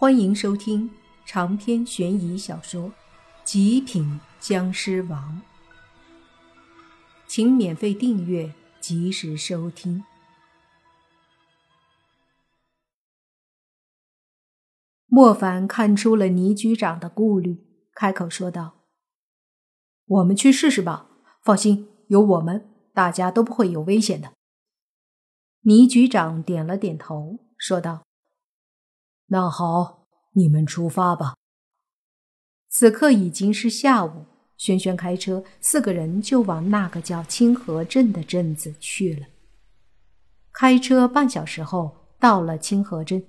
欢迎收听长篇悬疑小说《极品僵尸王》，请免费订阅，及时收听。莫凡看出了倪局长的顾虑，开口说道：“我们去试试吧，放心，有我们，大家都不会有危险的。”倪局长点了点头，说道。那好，你们出发吧。此刻已经是下午，轩轩开车，四个人就往那个叫清河镇的镇子去了。开车半小时后，到了清河镇。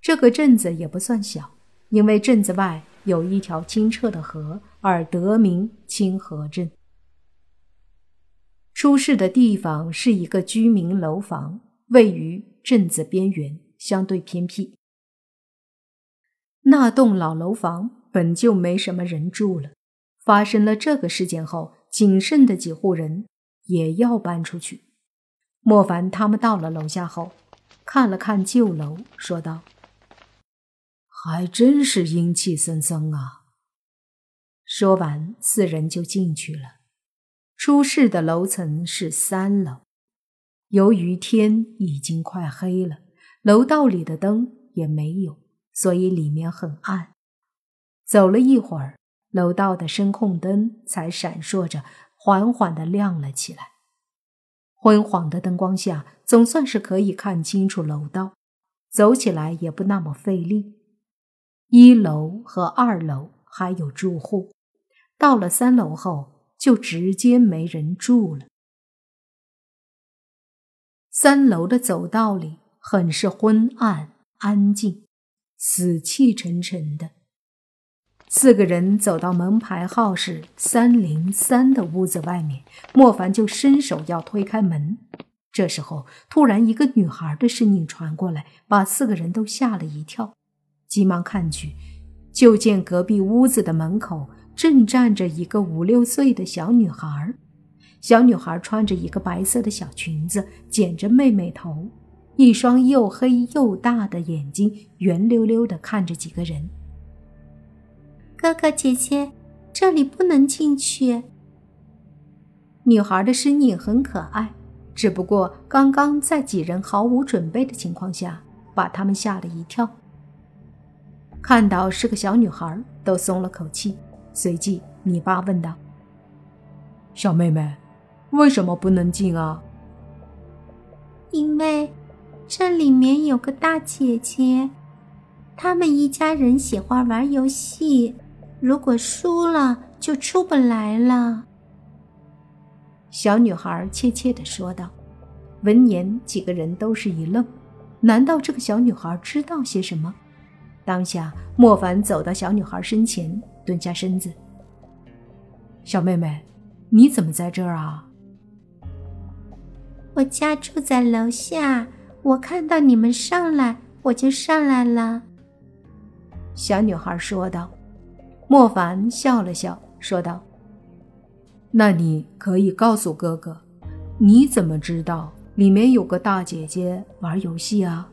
这个镇子也不算小，因为镇子外有一条清澈的河，而得名清河镇。出事的地方是一个居民楼房，位于镇子边缘，相对偏僻。那栋老楼房本就没什么人住了，发生了这个事件后，仅剩的几户人也要搬出去。莫凡他们到了楼下后，看了看旧楼，说道：“还真是阴气森森啊。”说完，四人就进去了。出事的楼层是三楼，由于天已经快黑了，楼道里的灯也没有。所以里面很暗。走了一会儿，楼道的声控灯才闪烁着，缓缓的亮了起来。昏黄的灯光下，总算是可以看清楚楼道，走起来也不那么费力。一楼和二楼还有住户，到了三楼后，就直接没人住了。三楼的走道里很是昏暗安静。死气沉沉的，四个人走到门牌号是三零三的屋子外面，莫凡就伸手要推开门。这时候，突然一个女孩的声音传过来，把四个人都吓了一跳。急忙看去，就见隔壁屋子的门口正站着一个五六岁的小女孩。小女孩穿着一个白色的小裙子，剪着妹妹头。一双又黑又大的眼睛，圆溜溜的看着几个人。哥哥姐姐，这里不能进去。女孩的身影很可爱，只不过刚刚在几人毫无准备的情况下，把他们吓了一跳。看到是个小女孩，都松了口气。随即，你爸问道：“小妹妹，为什么不能进啊？”因为。这里面有个大姐姐，他们一家人喜欢玩游戏，如果输了就出不来了。小女孩怯怯的说道。闻言，几个人都是一愣，难道这个小女孩知道些什么？当下，莫凡走到小女孩身前，蹲下身子：“小妹妹，你怎么在这儿啊？”“我家住在楼下。”我看到你们上来，我就上来了。”小女孩说道。莫凡笑了笑，说道：“那你可以告诉哥哥，你怎么知道里面有个大姐姐玩游戏啊？”“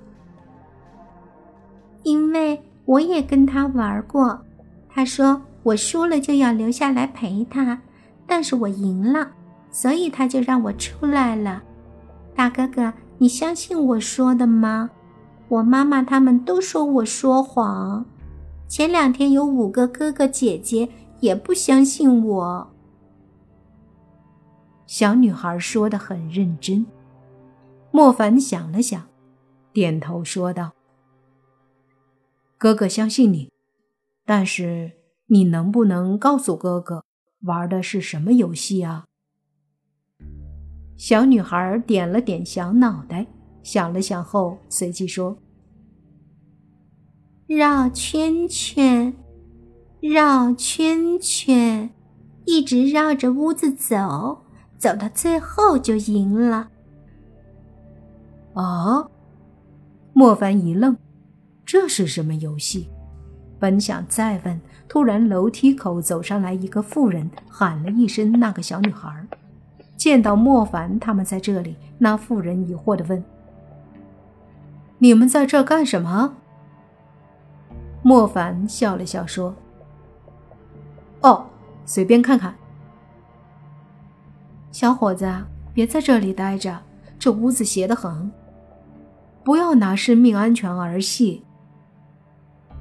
因为我也跟她玩过，她说我输了就要留下来陪她，但是我赢了，所以她就让我出来了。大哥哥。”你相信我说的吗？我妈妈他们都说我说谎。前两天有五个哥哥姐姐也不相信我。小女孩说的很认真。莫凡想了想，点头说道：“哥哥相信你，但是你能不能告诉哥哥玩的是什么游戏啊？”小女孩点了点小脑袋，想了想后，随即说：“绕圈圈，绕圈圈，一直绕着屋子走，走到最后就赢了。”啊！莫凡一愣，这是什么游戏？本想再问，突然楼梯口走上来一个妇人，喊了一声：“那个小女孩。”见到莫凡他们在这里，那妇人疑惑的问：“你们在这干什么？”莫凡笑了笑说：“哦，随便看看。”小伙子，别在这里待着，这屋子邪得很。不要拿生命安全儿戏。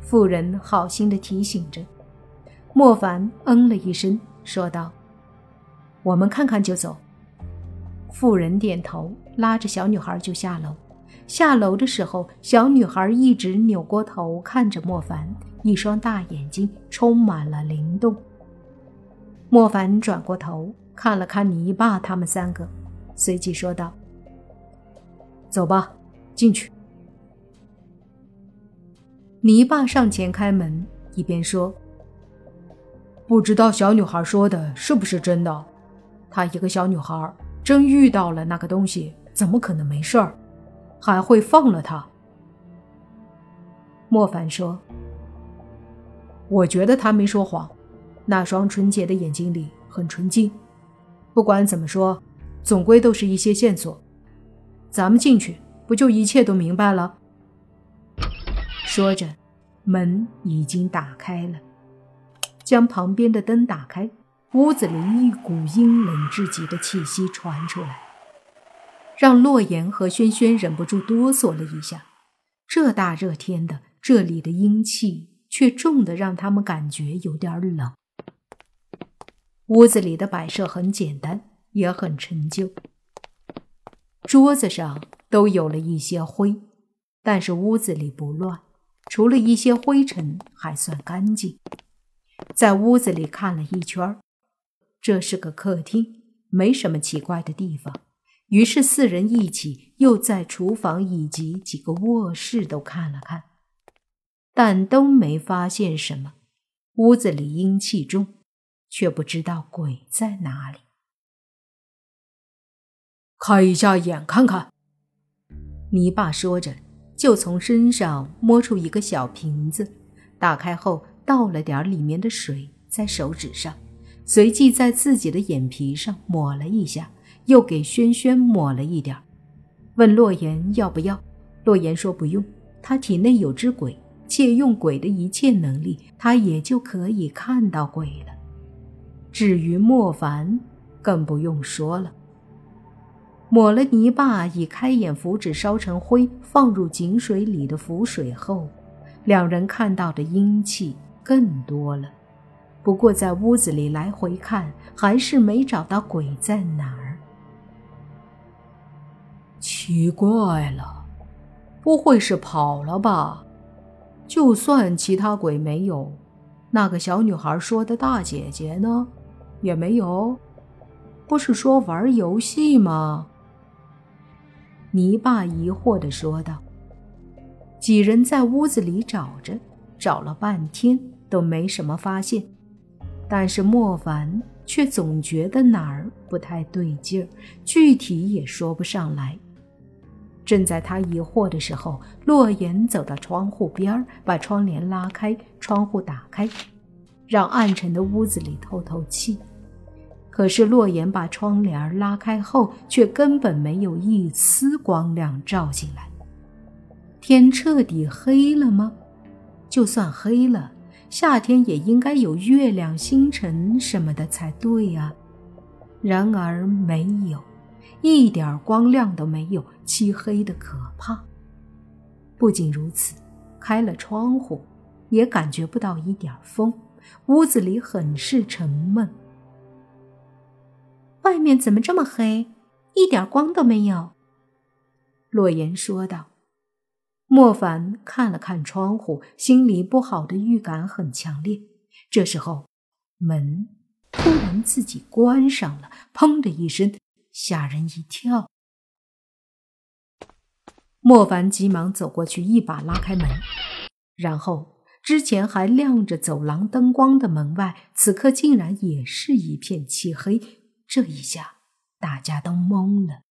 妇人好心的提醒着。莫凡嗯了一声，说道：“我们看看就走。”妇人点头，拉着小女孩就下楼。下楼的时候，小女孩一直扭过头看着莫凡，一双大眼睛充满了灵动。莫凡转过头看了看泥巴他们三个，随即说道：“走吧，进去。”泥巴上前开门，一边说。不知道小女孩说的是不是真的？她一个小女孩，真遇到了那个东西，怎么可能没事儿？还会放了他？莫凡说：“我觉得他没说谎，那双纯洁的眼睛里很纯净。不管怎么说，总归都是一些线索。咱们进去，不就一切都明白了？”说着，门已经打开了。将旁边的灯打开，屋子里一股阴冷至极的气息传出来，让洛言和轩轩忍不住哆嗦了一下。这大热天的，这里的阴气却重的让他们感觉有点冷。屋子里的摆设很简单，也很陈旧，桌子上都有了一些灰，但是屋子里不乱，除了一些灰尘，还算干净。在屋子里看了一圈儿，这是个客厅，没什么奇怪的地方。于是四人一起又在厨房以及几个卧室都看了看，但都没发现什么。屋子里阴气重，却不知道鬼在哪里。开一下眼看看。泥巴说着，就从身上摸出一个小瓶子，打开后。倒了点里面的水在手指上，随即在自己的眼皮上抹了一下，又给轩轩抹了一点问洛言要不要。洛言说不用，他体内有只鬼，借用鬼的一切能力，他也就可以看到鬼了。至于莫凡，更不用说了。抹了泥巴，以开眼符纸烧成灰，放入井水里的符水后，两人看到的阴气。更多了，不过在屋子里来回看，还是没找到鬼在哪儿。奇怪了，不会是跑了吧？就算其他鬼没有，那个小女孩说的大姐姐呢，也没有。不是说玩游戏吗？泥巴疑惑的说道。几人在屋子里找着。找了半天都没什么发现，但是莫凡却总觉得哪儿不太对劲儿，具体也说不上来。正在他疑惑的时候，洛言走到窗户边把窗帘拉开，窗户打开，让暗沉的屋子里透透气。可是洛言把窗帘拉开后，却根本没有一丝光亮照进来。天彻底黑了吗？就算黑了，夏天也应该有月亮、星辰什么的才对啊。然而没有，一点光亮都没有，漆黑的可怕。不仅如此，开了窗户，也感觉不到一点风，屋子里很是沉闷。外面怎么这么黑，一点光都没有？洛言说道。莫凡看了看窗户，心里不好的预感很强烈。这时候，门突然自己关上了，砰的一声，吓人一跳。莫凡急忙走过去，一把拉开门，然后之前还亮着走廊灯光的门外，此刻竟然也是一片漆黑。这一下，大家都懵了。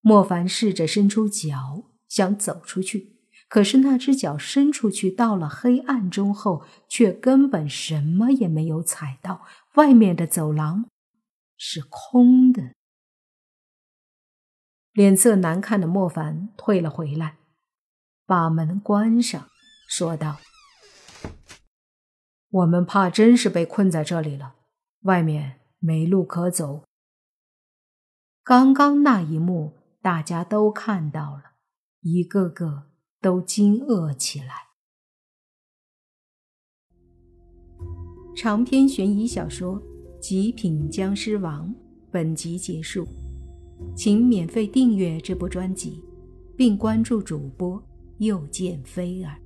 莫凡试着伸出脚。想走出去，可是那只脚伸出去到了黑暗中后，却根本什么也没有踩到。外面的走廊是空的。脸色难看的莫凡退了回来，把门关上，说道：“我们怕真是被困在这里了，外面没路可走。刚刚那一幕，大家都看到了，一个个都惊愕起来。长篇悬疑小说《极品僵尸王》本集结束，请免费订阅这部专辑，并关注主播又见菲儿，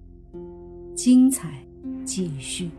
精彩继续。